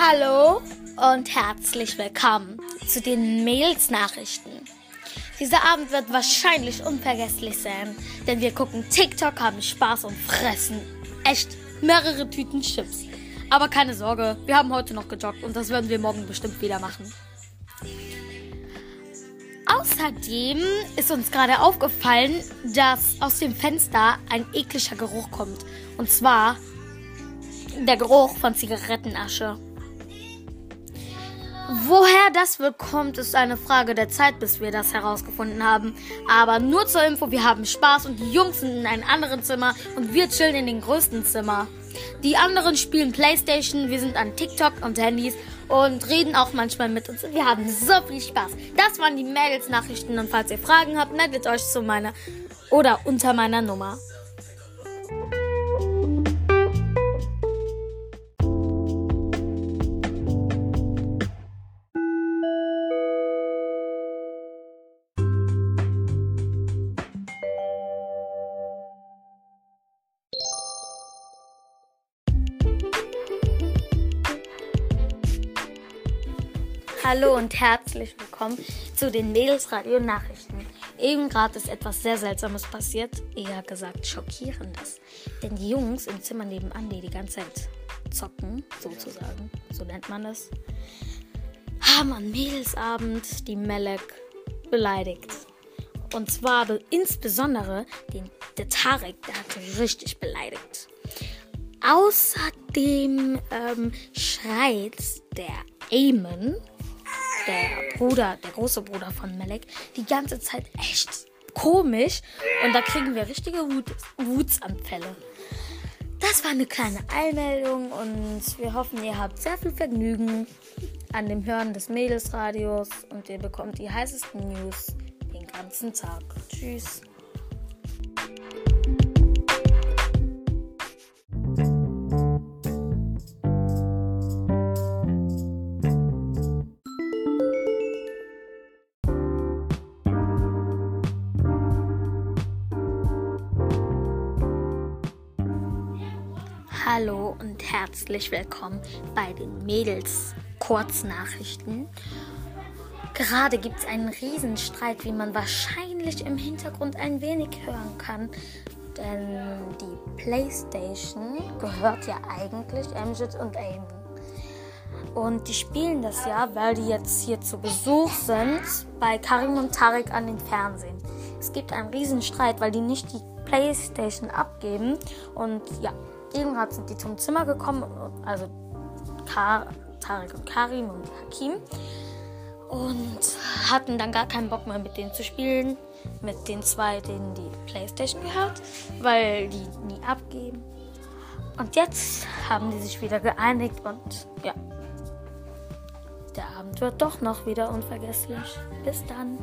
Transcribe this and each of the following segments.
Hallo und herzlich willkommen zu den Mails-Nachrichten. Dieser Abend wird wahrscheinlich unvergesslich sein, denn wir gucken TikTok, haben Spaß und fressen echt mehrere Tüten Chips. Aber keine Sorge, wir haben heute noch gejoggt und das werden wir morgen bestimmt wieder machen. Außerdem ist uns gerade aufgefallen, dass aus dem Fenster ein ekliger Geruch kommt. Und zwar der Geruch von Zigarettenasche. Woher das wohl kommt, ist eine Frage der Zeit, bis wir das herausgefunden haben. Aber nur zur Info, wir haben Spaß und die Jungs sind in einem anderen Zimmer und wir chillen in dem größten Zimmer. Die anderen spielen Playstation, wir sind an TikTok und Handys und reden auch manchmal mit uns wir haben so viel Spaß. Das waren die Mädels-Nachrichten und falls ihr Fragen habt, meldet euch zu meiner oder unter meiner Nummer. Hallo und herzlich willkommen zu den Mädelsradio Nachrichten. Eben gerade ist etwas sehr Seltsames passiert, eher gesagt schockierendes. Denn die Jungs im Zimmer nebenan, die die ganze Zeit zocken, sozusagen, so nennt man es, haben am Mädelsabend die Melek beleidigt. Und zwar insbesondere den der Tarek, der hat sie richtig beleidigt. Außerdem ähm, schreit der Eamon, der Bruder, der große Bruder von Melek, die ganze Zeit echt komisch. Und da kriegen wir richtige Wut, Wutsanfälle. Das war eine kleine Einmeldung und wir hoffen, ihr habt sehr viel Vergnügen an dem Hören des Mädelsradios und ihr bekommt die heißesten News den ganzen Tag. Tschüss. Hallo und herzlich willkommen bei den Mädels Kurznachrichten. Gerade gibt es einen Riesenstreit, wie man wahrscheinlich im Hintergrund ein wenig hören kann. Denn die Playstation gehört ja eigentlich Amjad und Aim. Und die spielen das ja, weil die jetzt hier zu Besuch sind bei Karim und Tarek an den Fernsehen. Es gibt einen Riesenstreit, weil die nicht die Playstation abgeben. Und ja, Irgendwann sind die zum Zimmer gekommen, also Kar Tarek und Karim und Hakim. Und hatten dann gar keinen Bock mehr mit denen zu spielen. Mit den zwei, denen die Playstation gehört, weil die nie abgeben. Und jetzt haben die sich wieder geeinigt und ja. Der Abend wird doch noch wieder unvergesslich. Bis dann.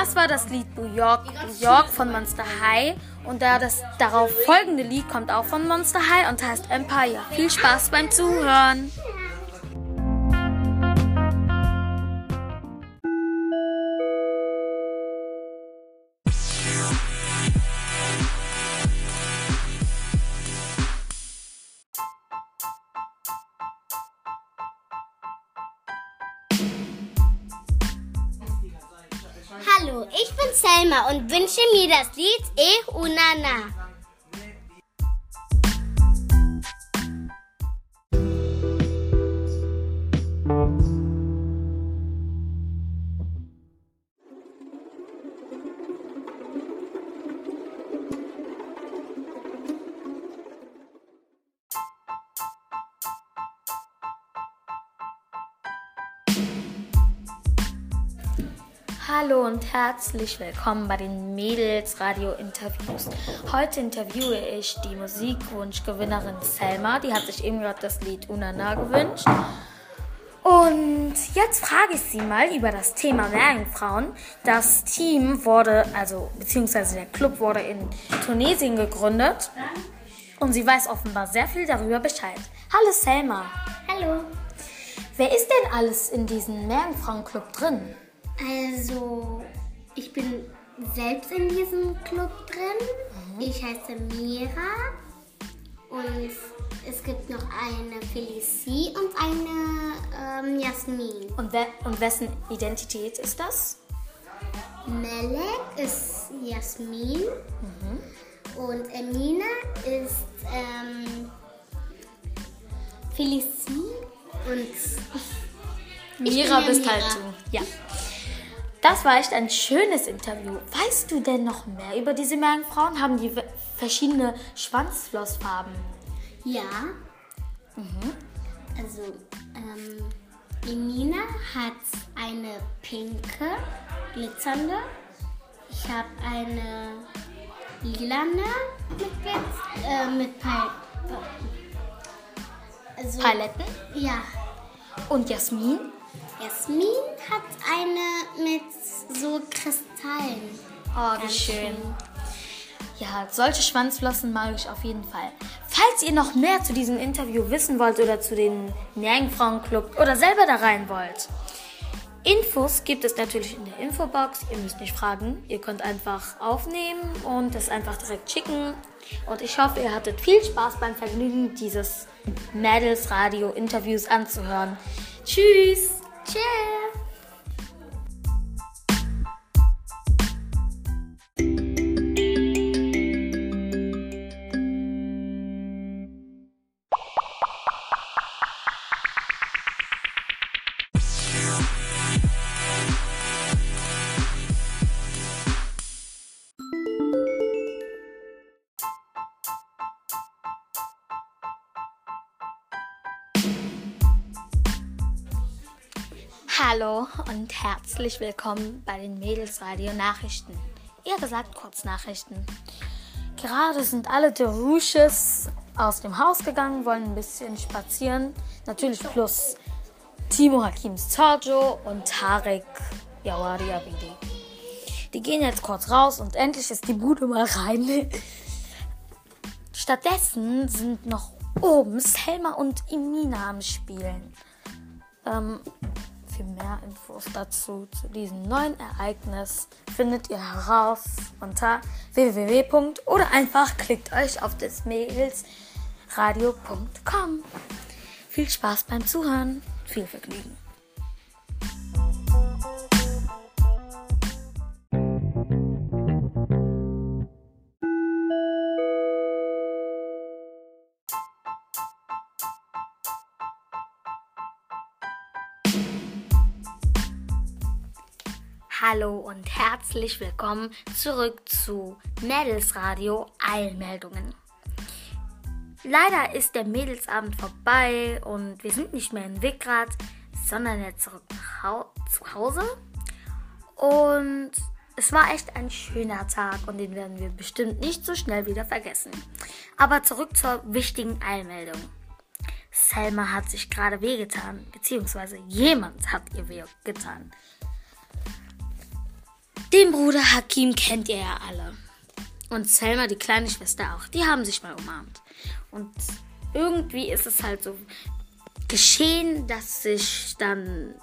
Das war das Lied New York, New York von Monster High. Und da das darauf folgende Lied kommt auch von Monster High und heißt Empire. Viel Spaß beim Zuhören. Bin Selma und wünsche mir das Lied E Unana. Hallo und herzlich willkommen bei den Mädels Radio Interviews. Heute interviewe ich die Musikwunschgewinnerin Selma. Die hat sich eben gerade das Lied Unana gewünscht. Und jetzt frage ich Sie mal über das Thema Meerjungfrauen. Das Team wurde, also beziehungsweise der Club wurde in Tunesien gegründet. Und sie weiß offenbar sehr viel darüber Bescheid. Hallo Selma. Hallo. Wer ist denn alles in diesem Meerjungfrauenclub drin? Also, ich bin selbst in diesem Club drin. Ich heiße Mira. Und es gibt noch eine Felicie und eine ähm, Jasmin. Und, wer, und wessen Identität ist das? Melek ist Jasmin. Und Emina ist ähm, Felicie. Und Mira bist halt Mira. du. Ja. Das war echt ein schönes Interview. Weißt du denn noch mehr über diese Meerjungfrauen? Haben die verschiedene Schwanzflossfarben? ja. Also, ähm, Emina hat eine pinke, glitzernde. Ich habe eine lilane mit, Glitz- äh, mit Pal also, Paletten? Ja. Und Jasmin? Jasmin hat eine mit so Kristallen. Oh, wie schön. Ja, solche Schwanzflossen mag ich auf jeden Fall. Falls ihr noch mehr zu diesem Interview wissen wollt oder zu den Meerjungfrauenclub oder selber da rein wollt, Infos gibt es natürlich in der Infobox. Ihr müsst nicht fragen. Ihr könnt einfach aufnehmen und das einfach direkt schicken. Und ich hoffe, ihr hattet viel Spaß beim Vergnügen, dieses Mädels Radio Interviews anzuhören. Tschüss! Tschüss. Hallo und herzlich willkommen bei den Mädels Radio Nachrichten. Eher gesagt Kurznachrichten. Gerade sind alle Derusches aus dem Haus gegangen, wollen ein bisschen spazieren. Natürlich plus Timo Hakims Giorgio und Tarek Yawari Abidi. Die gehen jetzt kurz raus und endlich ist die Bude mal rein. Stattdessen sind noch oben Selma und Imina am Spielen. Ähm, für mehr Infos dazu, zu diesem neuen Ereignis, findet ihr heraus unter www. oder einfach klickt euch auf das Mädelsradio.com. Viel Spaß beim Zuhören, viel Vergnügen. Hallo und herzlich willkommen zurück zu Mädels Radio Eilmeldungen. Leider ist der Mädelsabend vorbei und wir sind nicht mehr in Wickrad, sondern jetzt zurück nach Hau zu Hause. Und es war echt ein schöner Tag und den werden wir bestimmt nicht so schnell wieder vergessen. Aber zurück zur wichtigen Eilmeldung. Selma hat sich gerade wehgetan, beziehungsweise jemand hat ihr wehgetan. Den Bruder Hakim kennt ihr ja alle. Und Selma, die kleine Schwester auch. Die haben sich mal umarmt. Und irgendwie ist es halt so geschehen, dass sich dann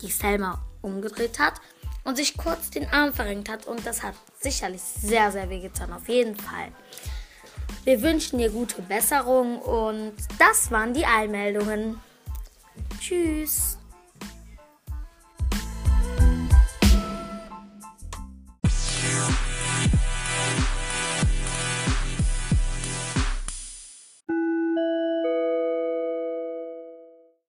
die Selma umgedreht hat und sich kurz den Arm verrenkt hat. Und das hat sicherlich sehr, sehr wehgetan. Auf jeden Fall. Wir wünschen dir gute Besserung und das waren die Eilmeldungen. Tschüss.